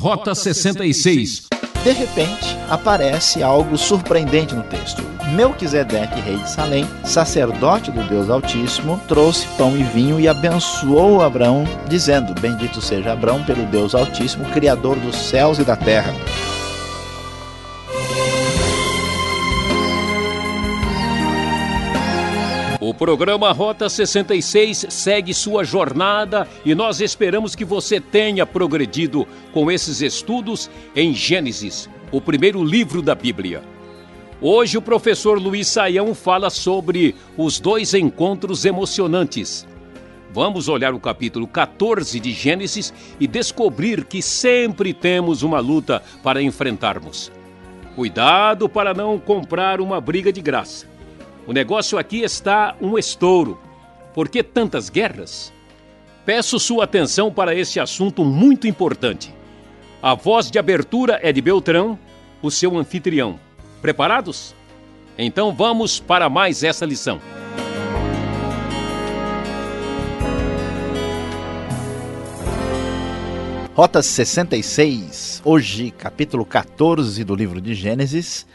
Rota 66. De repente, aparece algo surpreendente no texto. Melquisedeque, rei de Salém, sacerdote do Deus Altíssimo, trouxe pão e vinho e abençoou Abraão, dizendo: Bendito seja Abraão pelo Deus Altíssimo, Criador dos céus e da terra. Programa Rota 66 segue sua jornada e nós esperamos que você tenha progredido com esses estudos em Gênesis, o primeiro livro da Bíblia. Hoje o professor Luiz Saião fala sobre os dois encontros emocionantes. Vamos olhar o capítulo 14 de Gênesis e descobrir que sempre temos uma luta para enfrentarmos. Cuidado para não comprar uma briga de graça. O negócio aqui está um estouro. Por que tantas guerras? Peço sua atenção para esse assunto muito importante. A voz de abertura é de Beltrão, o seu anfitrião. Preparados? Então vamos para mais essa lição. Rota 66, hoje, capítulo 14 do livro de Gênesis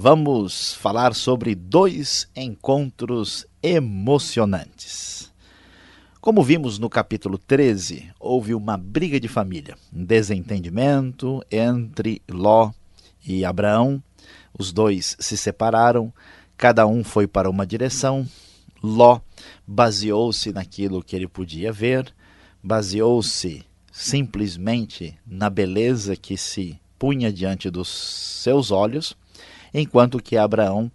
vamos falar sobre dois encontros emocionantes. Como vimos no capítulo 13, houve uma briga de família, um desentendimento entre Ló e Abraão. Os dois se separaram, cada um foi para uma direção. Ló baseou-se naquilo que ele podia ver, baseou-se simplesmente na beleza que se punha diante dos seus olhos enquanto que Abraão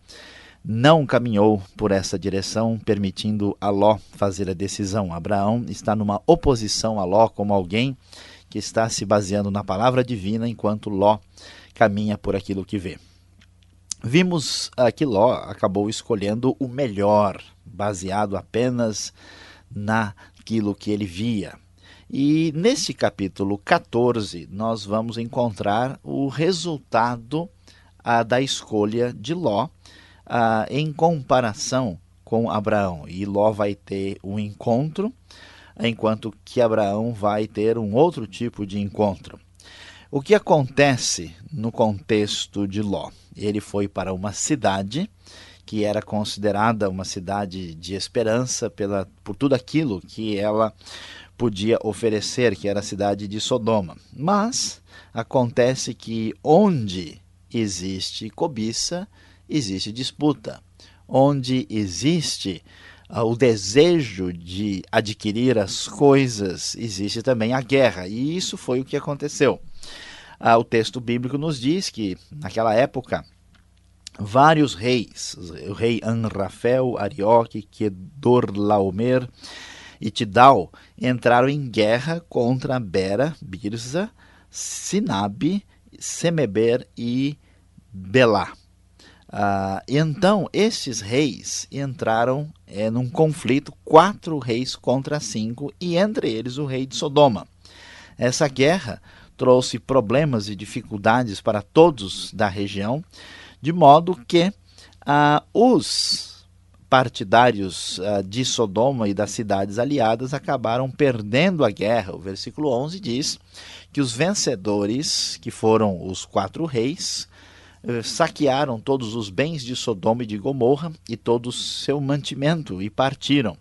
não caminhou por essa direção, permitindo a Ló fazer a decisão. Abraão está numa oposição a Ló como alguém que está se baseando na palavra divina, enquanto Ló caminha por aquilo que vê. Vimos que Ló acabou escolhendo o melhor, baseado apenas naquilo que ele via. E nesse capítulo 14, nós vamos encontrar o resultado ah, da escolha de Ló em comparação com Abraão. E Ló vai ter um encontro, enquanto que Abraão vai ter um outro tipo de encontro. O que acontece no contexto de Ló? Ele foi para uma cidade que era considerada uma cidade de esperança pela, por tudo aquilo que ela podia oferecer, que era a cidade de Sodoma. Mas acontece que onde existe cobiça, existe disputa. Onde existe uh, o desejo de adquirir as coisas, existe também a guerra. E isso foi o que aconteceu. Uh, o texto bíblico nos diz que, naquela época, vários reis, o rei Anrafel, Arioque, Kedorlaomer e Tidal, entraram em guerra contra Bera, Birza, Sinabe, Semeber e Belá. Ah, então, esses reis entraram é, num conflito, quatro reis contra cinco, e entre eles o rei de Sodoma. Essa guerra trouxe problemas e dificuldades para todos da região, de modo que ah, os partidários ah, de Sodoma e das cidades aliadas acabaram perdendo a guerra. O versículo 11 diz que os vencedores, que foram os quatro reis, saquearam todos os bens de Sodoma e de Gomorra e todo o seu mantimento e partiram.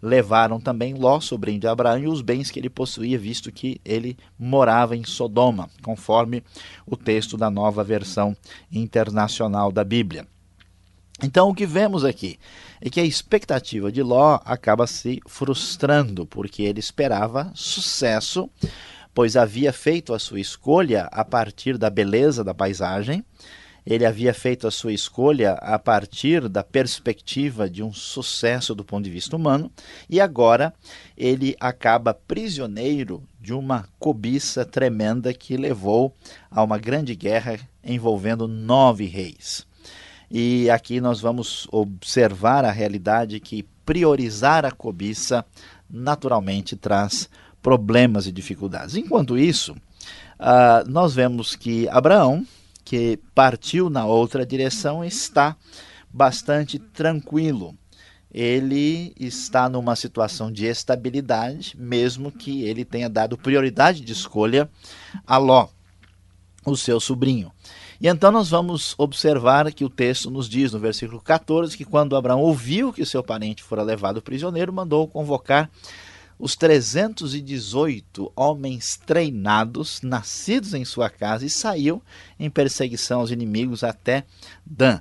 Levaram também Ló, sobrinho de Abraão, e os bens que ele possuía, visto que ele morava em Sodoma, conforme o texto da nova versão internacional da Bíblia. Então, o que vemos aqui é que a expectativa de Ló acaba se frustrando, porque ele esperava sucesso, pois havia feito a sua escolha a partir da beleza da paisagem ele havia feito a sua escolha a partir da perspectiva de um sucesso do ponto de vista humano e agora ele acaba prisioneiro de uma cobiça tremenda que levou a uma grande guerra envolvendo nove reis. E aqui nós vamos observar a realidade que priorizar a cobiça naturalmente traz problemas e dificuldades. Enquanto isso, uh, nós vemos que Abraão que partiu na outra direção está bastante tranquilo. Ele está numa situação de estabilidade, mesmo que ele tenha dado prioridade de escolha a Ló. o seu sobrinho. E então nós vamos observar que o texto nos diz no versículo 14 que quando Abraão ouviu que seu parente fora levado prisioneiro, mandou convocar os 318 homens treinados, nascidos em sua casa, e saiu em perseguição aos inimigos até Dan.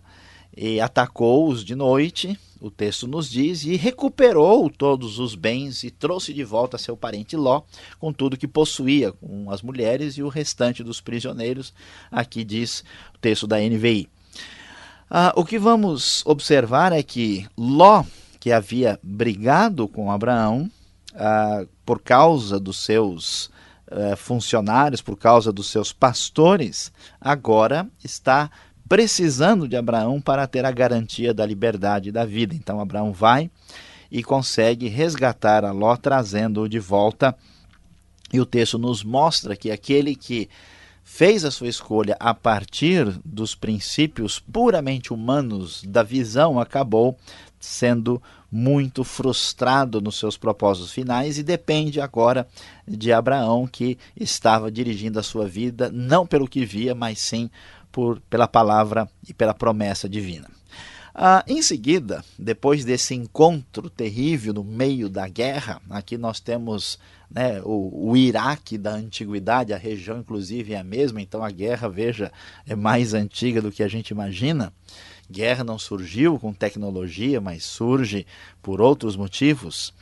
E atacou-os de noite, o texto nos diz, e recuperou todos os bens e trouxe de volta seu parente Ló, com tudo que possuía, com as mulheres e o restante dos prisioneiros. Aqui diz o texto da NVI. Ah, o que vamos observar é que Ló, que havia brigado com Abraão, ah, por causa dos seus ah, funcionários, por causa dos seus pastores, agora está precisando de Abraão para ter a garantia da liberdade da vida. Então Abraão vai e consegue resgatar a Ló, trazendo-o de volta. E o texto nos mostra que aquele que fez a sua escolha a partir dos princípios puramente humanos da visão acabou sendo muito frustrado nos seus propósitos finais e depende agora de Abraão, que estava dirigindo a sua vida não pelo que via, mas sim por, pela palavra e pela promessa divina. Ah, em seguida, depois desse encontro terrível no meio da guerra, aqui nós temos né, o, o, Iraque da antiguidade, a região inclusive é a mesma, então a guerra, veja, é mais antiga do que a gente imagina. Guerra não surgiu com tecnologia, mas surge por outros motivos.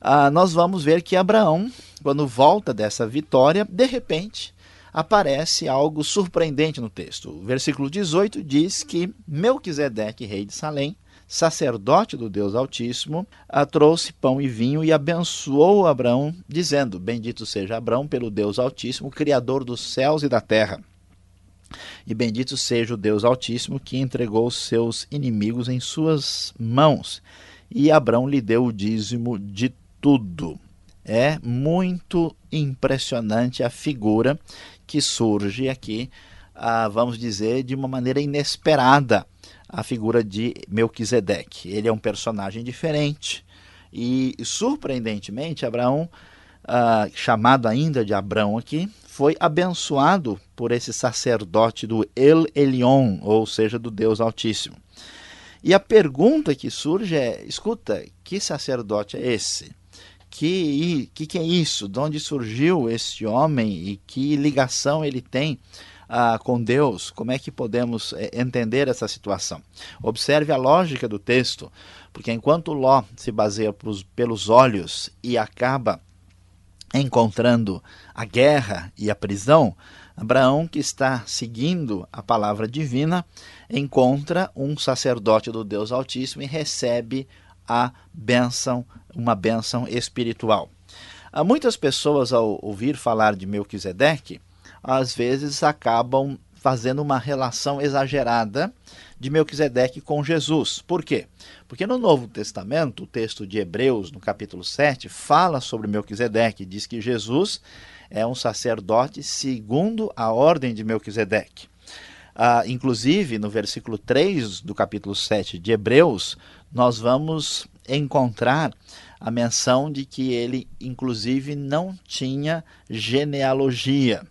Ah, nós vamos ver que Abraão, quando volta dessa vitória, de repente aparece algo surpreendente no texto. O versículo 18 diz que Melquisedeque, rei de Salém, sacerdote do Deus Altíssimo, trouxe pão e vinho e abençoou Abraão, dizendo: Bendito seja Abraão pelo Deus Altíssimo, Criador dos céus e da terra. E bendito seja o Deus Altíssimo que entregou seus inimigos em suas mãos. E Abraão lhe deu o dízimo de tudo. É muito impressionante a figura que surge aqui, ah, vamos dizer, de uma maneira inesperada, a figura de Melquisedeque. Ele é um personagem diferente e, surpreendentemente, Abraão, ah, chamado ainda de Abraão aqui, foi abençoado por esse sacerdote do El Elion, ou seja, do Deus Altíssimo. E a pergunta que surge é: escuta, que sacerdote é esse? Que, que, que é isso? De onde surgiu esse homem e que ligação ele tem ah, com Deus? Como é que podemos é, entender essa situação? Observe a lógica do texto, porque enquanto Ló se baseia pelos olhos e acaba encontrando a guerra e a prisão, Abraão, que está seguindo a palavra divina, encontra um sacerdote do Deus Altíssimo e recebe a bênção, uma bênção espiritual. Há muitas pessoas, ao ouvir falar de Melquisedeque, às vezes acabam fazendo uma relação exagerada de Melquisedeque com Jesus. Por quê? Porque no Novo Testamento, o texto de Hebreus, no capítulo 7, fala sobre Melquisedeque, diz que Jesus é um sacerdote segundo a ordem de Melquisedeque. Ah, inclusive, no versículo 3 do capítulo 7 de Hebreus, nós vamos encontrar a menção de que ele, inclusive, não tinha genealogia.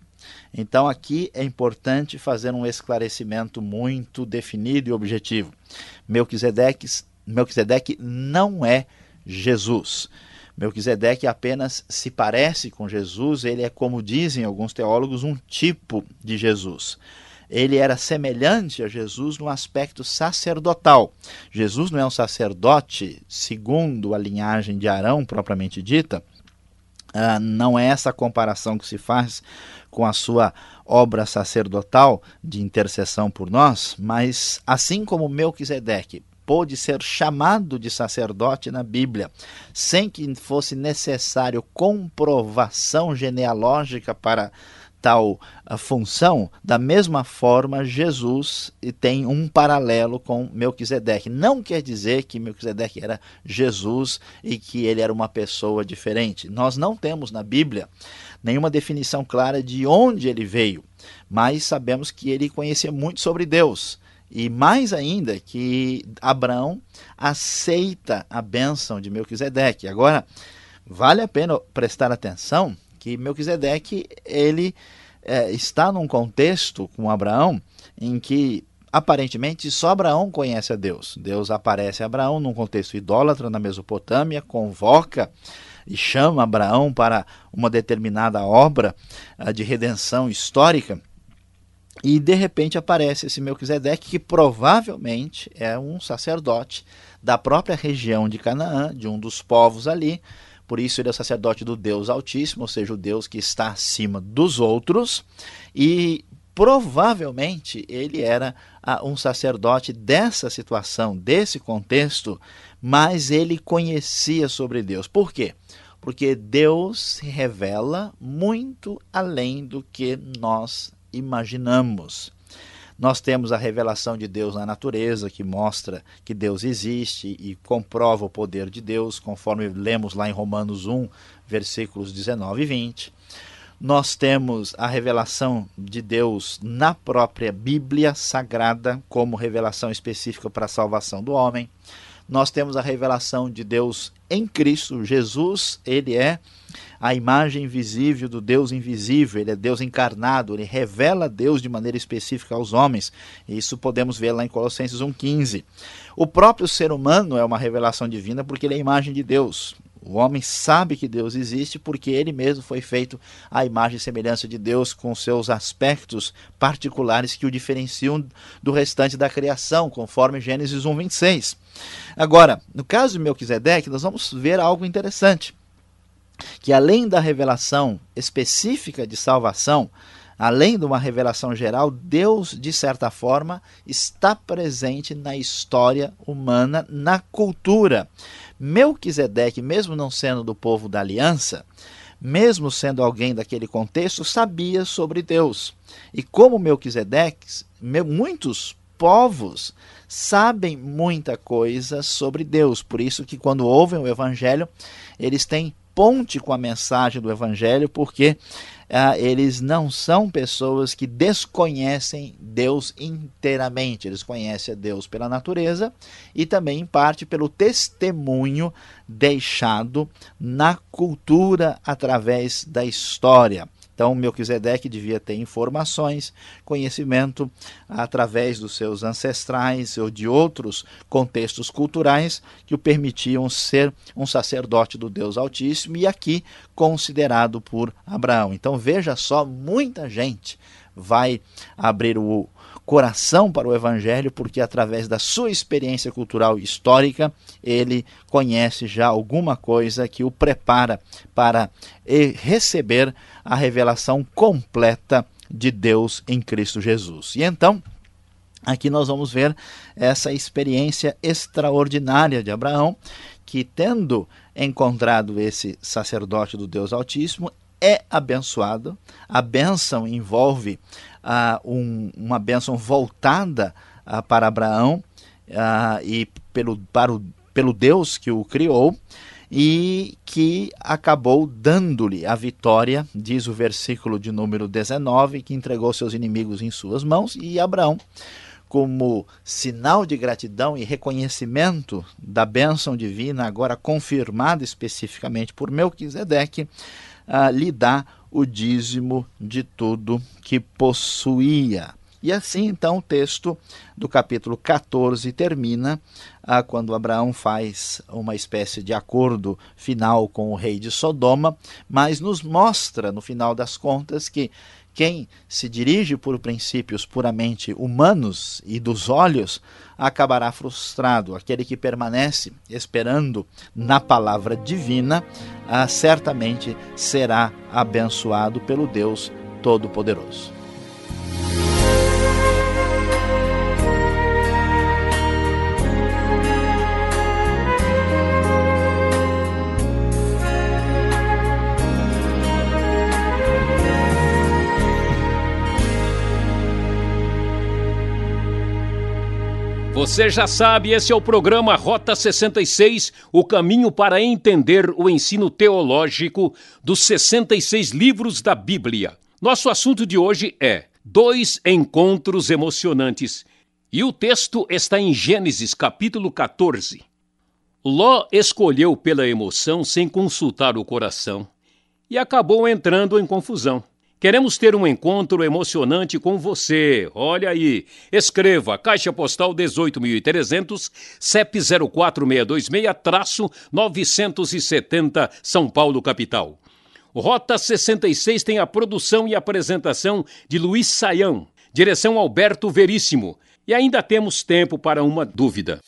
Então aqui é importante fazer um esclarecimento muito definido e objetivo. Melquisedeque, Melquisedeque não é Jesus. Melquisedeque apenas se parece com Jesus, ele é, como dizem alguns teólogos, um tipo de Jesus. Ele era semelhante a Jesus no aspecto sacerdotal. Jesus não é um sacerdote segundo a linhagem de Arão propriamente dita, Uh, não é essa comparação que se faz com a sua obra sacerdotal de intercessão por nós, mas assim como Melquisedeque pôde ser chamado de sacerdote na Bíblia, sem que fosse necessário comprovação genealógica para tal função, da mesma forma Jesus tem um paralelo com Melquisedeque. Não quer dizer que Melquisedeque era Jesus e que ele era uma pessoa diferente. Nós não temos na Bíblia nenhuma definição clara de onde ele veio, mas sabemos que ele conhecia muito sobre Deus. E mais ainda que Abraão aceita a bênção de Melquisedeque. Agora, vale a pena prestar atenção que Melquisedeque ele é, está num contexto com Abraão em que aparentemente só Abraão conhece a Deus. Deus aparece a Abraão num contexto idólatra na Mesopotâmia, convoca e chama Abraão para uma determinada obra uh, de redenção histórica. E de repente aparece esse Melquisedeque, que provavelmente é um sacerdote da própria região de Canaã, de um dos povos ali. Por isso ele é sacerdote do Deus Altíssimo, ou seja, o Deus que está acima dos outros. E provavelmente ele era ah, um sacerdote dessa situação, desse contexto, mas ele conhecia sobre Deus. Por quê? Porque Deus se revela muito além do que nós imaginamos. Nós temos a revelação de Deus na natureza, que mostra que Deus existe e comprova o poder de Deus, conforme lemos lá em Romanos 1, versículos 19 e 20. Nós temos a revelação de Deus na própria Bíblia Sagrada, como revelação específica para a salvação do homem. Nós temos a revelação de Deus em Cristo. Jesus, ele é a imagem visível do Deus invisível, ele é Deus encarnado, ele revela Deus de maneira específica aos homens. Isso podemos ver lá em Colossenses 1,15. O próprio ser humano é uma revelação divina porque ele é a imagem de Deus. O homem sabe que Deus existe porque ele mesmo foi feito à imagem e semelhança de Deus, com seus aspectos particulares que o diferenciam do restante da criação, conforme Gênesis 1:26. Agora, no caso de Melquisedeque, nós vamos ver algo interessante que além da revelação específica de salvação, além de uma revelação geral, Deus, de certa forma, está presente na história humana, na cultura. Melquisedeque, mesmo não sendo do povo da aliança, mesmo sendo alguém daquele contexto, sabia sobre Deus. E como Melquisedeque, muitos povos sabem muita coisa sobre Deus. Por isso que quando ouvem o evangelho, eles têm ponte com a mensagem do Evangelho, porque ah, eles não são pessoas que desconhecem Deus inteiramente. Eles conhecem a Deus pela natureza e também, em parte, pelo testemunho deixado na cultura através da história. Então, Melquisedeque devia ter informações, conhecimento através dos seus ancestrais ou de outros contextos culturais que o permitiam ser um sacerdote do Deus Altíssimo e aqui considerado por Abraão. Então, veja só, muita gente vai abrir o coração para o Evangelho, porque através da sua experiência cultural e histórica, ele conhece já alguma coisa que o prepara para receber a revelação completa de Deus em Cristo Jesus. E então, aqui nós vamos ver essa experiência extraordinária de Abraão, que tendo encontrado esse sacerdote do Deus Altíssimo, é abençoado. A bênção envolve uh, um, uma bênção voltada uh, para Abraão uh, e pelo, para o, pelo Deus que o criou e que acabou dando-lhe a vitória, diz o versículo de número 19, que entregou seus inimigos em suas mãos, e Abraão, como sinal de gratidão e reconhecimento da bênção divina, agora confirmada especificamente por Melquisedeque, uh, lhe dá o dízimo de tudo que possuía. E assim, então, o texto do capítulo 14 termina ah, quando Abraão faz uma espécie de acordo final com o rei de Sodoma, mas nos mostra, no final das contas, que quem se dirige por princípios puramente humanos e dos olhos acabará frustrado. Aquele que permanece esperando na palavra divina, ah, certamente será abençoado pelo Deus Todo-Poderoso. Você já sabe, esse é o programa Rota 66, o caminho para entender o ensino teológico dos 66 livros da Bíblia. Nosso assunto de hoje é Dois Encontros Emocionantes. E o texto está em Gênesis capítulo 14. Ló escolheu pela emoção sem consultar o coração e acabou entrando em confusão. Queremos ter um encontro emocionante com você. Olha aí. Escreva Caixa Postal 18.300, CEP 04626-970, São Paulo, capital. Rota 66 tem a produção e apresentação de Luiz Saião, direção Alberto Veríssimo. E ainda temos tempo para uma dúvida.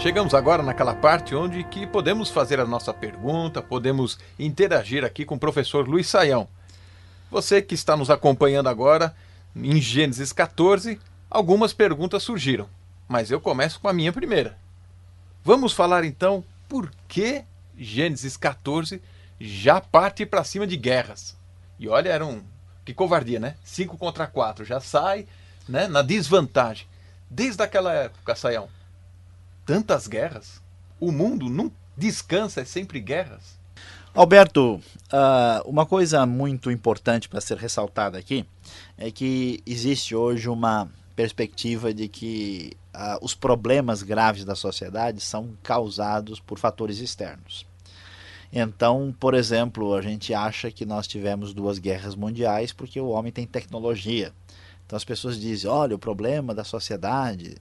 Chegamos agora naquela parte onde que podemos fazer a nossa pergunta, podemos interagir aqui com o professor Luiz Saião. Você que está nos acompanhando agora, em Gênesis 14, algumas perguntas surgiram, mas eu começo com a minha primeira. Vamos falar então por que Gênesis 14 já parte para cima de guerras. E olha, era um. Que covardia, né? 5 contra 4, já sai né, na desvantagem. Desde aquela época, Saião tantas guerras? O mundo não descansa, é sempre guerras. Alberto, uh, uma coisa muito importante para ser ressaltada aqui é que existe hoje uma perspectiva de que uh, os problemas graves da sociedade são causados por fatores externos. Então, por exemplo, a gente acha que nós tivemos duas guerras mundiais porque o homem tem tecnologia. Então as pessoas dizem, olha, o problema da sociedade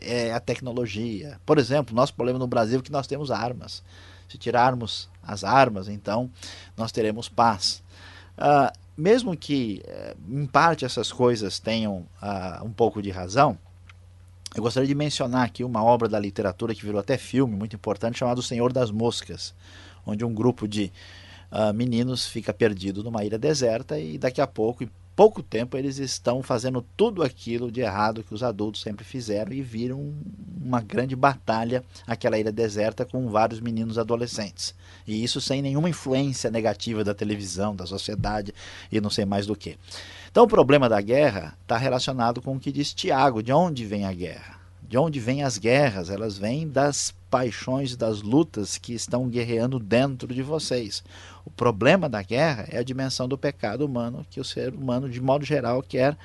é a tecnologia. Por exemplo, nosso problema no Brasil é que nós temos armas. Se tirarmos as armas, então nós teremos paz. Uh, mesmo que, uh, em parte, essas coisas tenham uh, um pouco de razão, eu gostaria de mencionar aqui uma obra da literatura que virou até filme, muito importante, chamado O Senhor das Moscas, onde um grupo de uh, meninos fica perdido numa ilha deserta e daqui a pouco, pouco tempo eles estão fazendo tudo aquilo de errado que os adultos sempre fizeram e viram uma grande batalha aquela ilha deserta com vários meninos adolescentes. E isso sem nenhuma influência negativa da televisão, da sociedade e não sei mais do que. Então o problema da guerra está relacionado com o que diz Tiago, de onde vem a guerra? De onde vêm as guerras? Elas vêm das paixões, das lutas que estão guerreando dentro de vocês. O problema da guerra é a dimensão do pecado humano que o ser humano, de modo geral, quer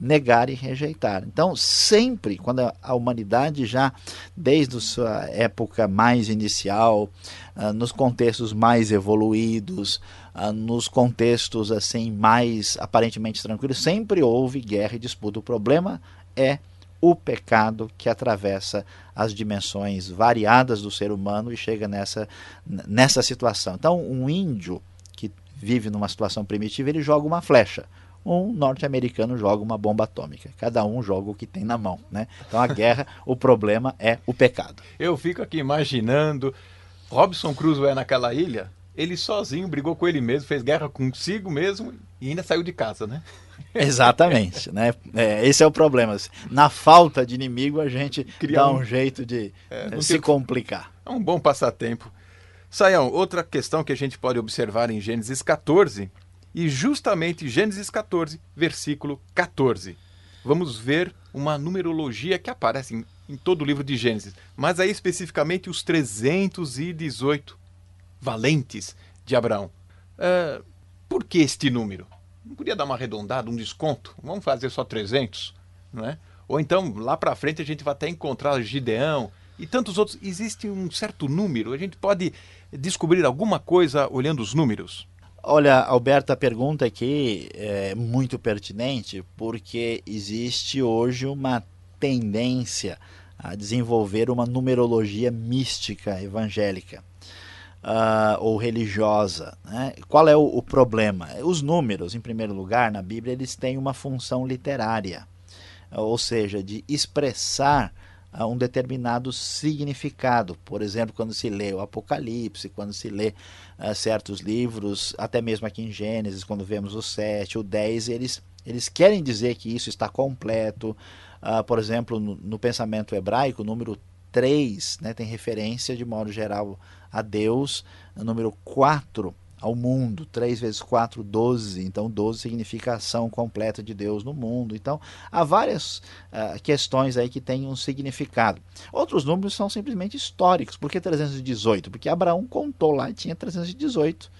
negar e rejeitar. Então, sempre, quando a humanidade já, desde sua época mais inicial, uh, nos contextos mais evoluídos, uh, nos contextos assim mais aparentemente tranquilos, sempre houve guerra e disputa. O problema é o pecado que atravessa as dimensões variadas do ser humano e chega nessa, nessa situação. Então, um índio que vive numa situação primitiva, ele joga uma flecha. Um norte-americano joga uma bomba atômica. Cada um joga o que tem na mão. Né? Então, a guerra, o problema é o pecado. Eu fico aqui imaginando Robson Crusoe naquela ilha, ele sozinho brigou com ele mesmo, fez guerra consigo mesmo e ainda saiu de casa, né? Exatamente, né? É, esse é o problema. Na falta de inimigo, a gente Cria dá um, um jeito de é, se complicar. É um bom passatempo. Saião, outra questão que a gente pode observar em Gênesis 14, e justamente Gênesis 14, versículo 14. Vamos ver uma numerologia que aparece em, em todo o livro de Gênesis, mas aí especificamente os 318 valentes de Abraão. Uh, por que este número? Não podia dar uma arredondada, um desconto? Vamos fazer só 300, não é? Ou então, lá para frente, a gente vai até encontrar Gideão e tantos outros. Existe um certo número? A gente pode descobrir alguma coisa olhando os números? Olha, Alberto, a pergunta aqui é muito pertinente porque existe hoje uma tendência a desenvolver uma numerologia mística evangélica uh, ou religiosa. Né? Qual é o, o, problema? Os números, em primeiro lugar, na Bíblia, eles têm uma função literária, ou seja, de expressar uh, um determinado significado. Por exemplo, quando se lê o Apocalipse, quando se lê uh, certos livros, até mesmo aqui em Gênesis, quando vemos o 7, o 10, eles, eles querem dizer que isso está completo. Por exemplo, no, no, pensamento hebraico, o número 3 né, tem referência, de modo geral, a Deus. Número 4 ao mundo. 3 vezes 4, 12. Então, 12 significa a ação completa de Deus no mundo. Então, há várias uh, questões aí que têm um significado. Outros números são simplesmente históricos. Por que 318? Porque Abraão contou lá e tinha 318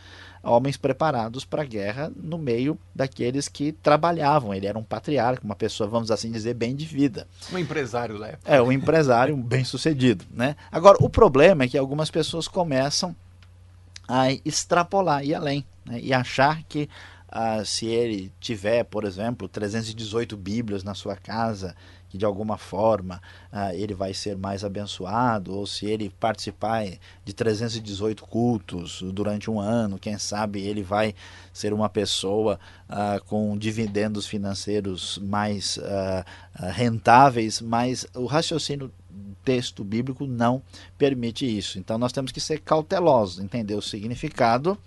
homens preparados para a guerra no meio daqueles que trabalhavam. Ele era um patriarca, uma pessoa, vamos assim dizer, bem de vida. Um empresário da época. É, um empresário bem sucedido. Né? Agora, o problema é que algumas pessoas começam a extrapolar, ir além, né? e achar que ah, se ele tiver, por exemplo, 318 Bíblias na sua casa, que de alguma forma ah, ele vai ser mais abençoado, ou se ele participar de 318 cultos durante um ano, quem sabe ele vai ser uma pessoa ah, com dividendos financeiros mais ah, ah rentáveis, mas o raciocínio texto bíblico não permite isso. Então nós temos que ser cautelosos, entender o significado,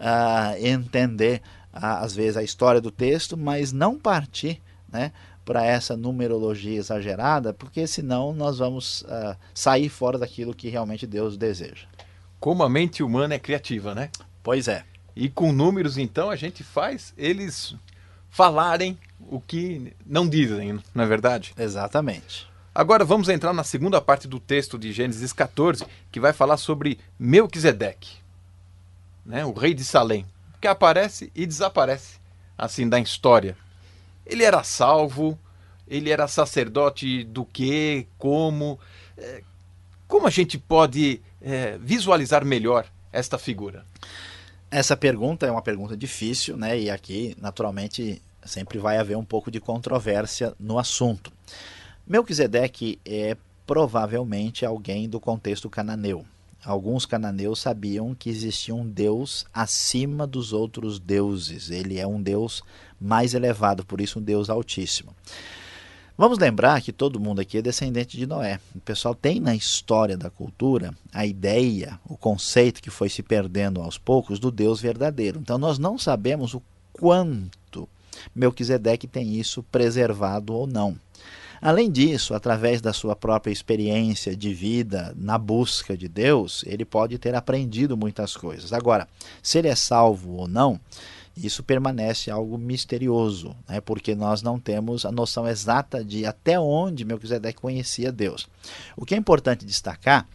uh, entender uh, às vezes a história do texto, mas não partir né, para essa numerologia exagerada, porque senão nós vamos uh, sair fora daquilo que realmente Deus deseja. Como a mente humana é criativa, né? Pois é. E com números, então, a gente faz eles falarem o que não dizem, não é verdade? Exatamente. Agora vamos entrar na segunda parte do texto de Gênesis 14, que vai falar sobre Melquisedeque, né, o rei de Salém, que aparece e desaparece assim da história. Ele era salvo, ele era sacerdote do que, como. É, como a gente pode é, visualizar melhor esta figura? Essa pergunta é uma pergunta difícil, né? E aqui, naturalmente, sempre vai haver um pouco de controvérsia no assunto. Melquisedeque é provavelmente alguém do contexto cananeu. Alguns cananeus sabiam que existia um Deus acima dos outros deuses. Ele é um Deus mais elevado, por isso um Deus altíssimo. Vamos lembrar que todo mundo aqui é descendente de Noé. O pessoal tem na história da cultura a ideia, o conceito que foi se perdendo aos poucos do Deus verdadeiro. Então nós não sabemos o quanto Melquisedeque tem isso preservado ou não. Além disso, através da sua própria experiência de vida na busca de Deus, ele pode ter aprendido muitas coisas. Agora, se ele é salvo ou não, isso permanece algo misterioso, né? porque nós não temos a noção exata de até onde Melquisedeque conhecia Deus. O que é importante destacar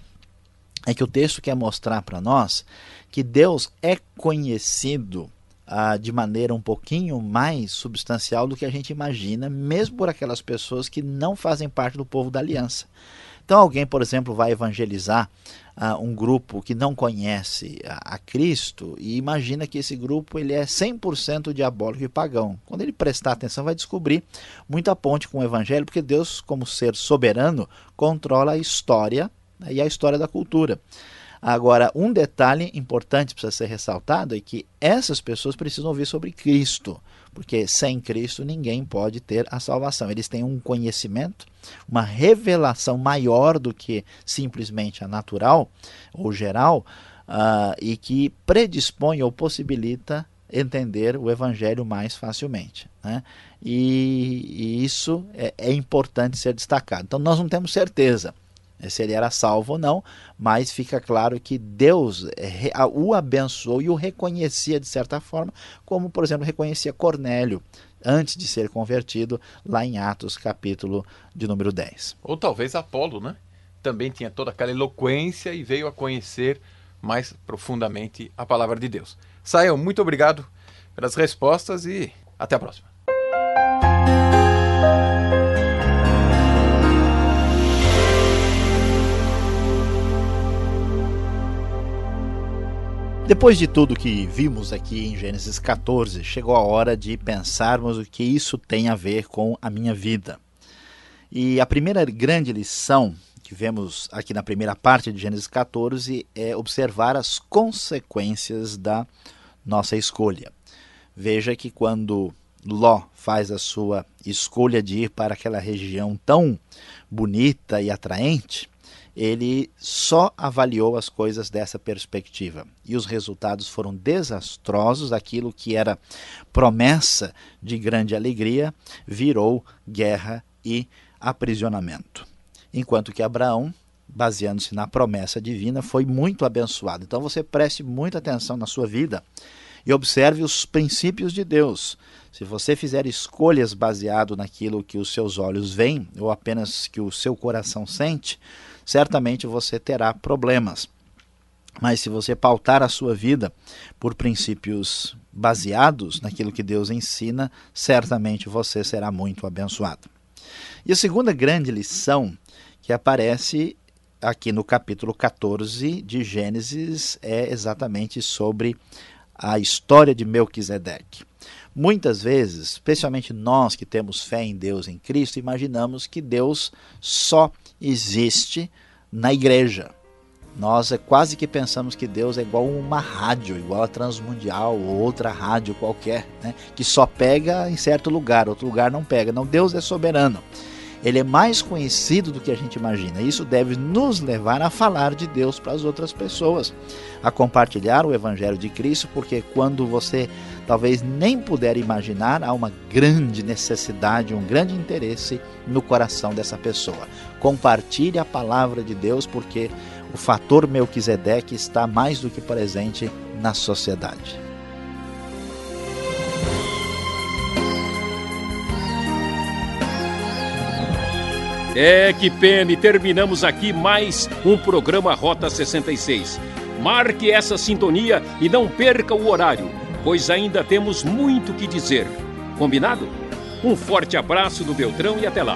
é que o texto quer mostrar para nós que Deus é conhecido ah, de maneira um pouquinho mais substancial do que a gente imagina, mesmo por aquelas pessoas que não fazem parte do povo da aliança. Então, alguém, por exemplo, vai evangelizar uh, um grupo que não conhece a, a, Cristo e imagina que esse grupo ele é 100% diabólico e pagão. Quando ele prestar atenção, vai descobrir muita ponte com o evangelho, porque Deus, como ser soberano, controla a história né, e a história da cultura. Agora, um detalhe importante precisa ser ressaltado é que essas pessoas precisam ouvir sobre Cristo, porque sem Cristo ninguém pode ter a salvação. Eles têm um conhecimento, uma revelação maior do que simplesmente a natural ou geral, uh, e que predispõe ou possibilita entender o evangelho mais facilmente. Né? E, e isso é, é importante ser destacado. Então, nós não temos certeza se ele era salvo ou não, mas fica claro que Deus eh, o abençoou e o reconhecia de certa forma, como por exemplo reconhecia Cornélio antes de ser convertido, lá em Atos, capítulo de número 10. Ou talvez Apolo, né? Também tinha toda aquela eloquência e veio a conhecer mais profundamente a palavra de Deus. Saiam, muito obrigado pelas respostas e até a próxima. Depois de tudo que vimos aqui em Gênesis 14, chegou a hora de pensarmos o que isso tem a ver com a minha vida. E a primeira grande lição que vemos aqui na primeira parte de Gênesis 14 é observar as consequências da nossa escolha. Veja que quando Ló faz a sua escolha de ir para aquela região tão bonita e atraente, ele só avaliou as coisas dessa perspectiva. E os resultados foram desastrosos. Aquilo que era promessa de grande alegria virou guerra e aprisionamento. Enquanto que Abraão, baseando-se na promessa divina, foi muito abençoado. Então você preste muita atenção na sua vida e observe os princípios de Deus. Se você fizer escolhas baseado naquilo que os seus olhos veem ou apenas que o seu coração sente, certamente você terá problemas. Mas se você pautar a sua vida por princípios baseados naquilo que Deus ensina, certamente você será muito abençoado. E a segunda grande lição que aparece aqui no capítulo 14 de Gênesis é exatamente sobre a história de Melquisedeque. Muitas vezes, especialmente nós que temos fé em Deus, em Cristo, imaginamos que Deus só existe na igreja. Nós é quase que pensamos que Deus é igual uma rádio, igual a Transmundial ou outra rádio qualquer, né? que só pega em certo lugar, outro lugar não pega. Não, Deus é soberano. Ele é mais conhecido do que a gente imagina. Isso deve nos levar a falar de Deus para as outras pessoas, a compartilhar o Evangelho de Cristo, porque quando você talvez nem puder imaginar, há uma grande necessidade, um grande interesse no coração dessa pessoa. Compartilhe a palavra de Deus, porque o fator Melquisedeque está mais do que presente na sociedade. É que pena, e terminamos aqui mais um programa Rota 66. Marque essa sintonia e não perca o horário, pois ainda temos muito que dizer. Combinado? Um forte abraço do Beltrão e até lá.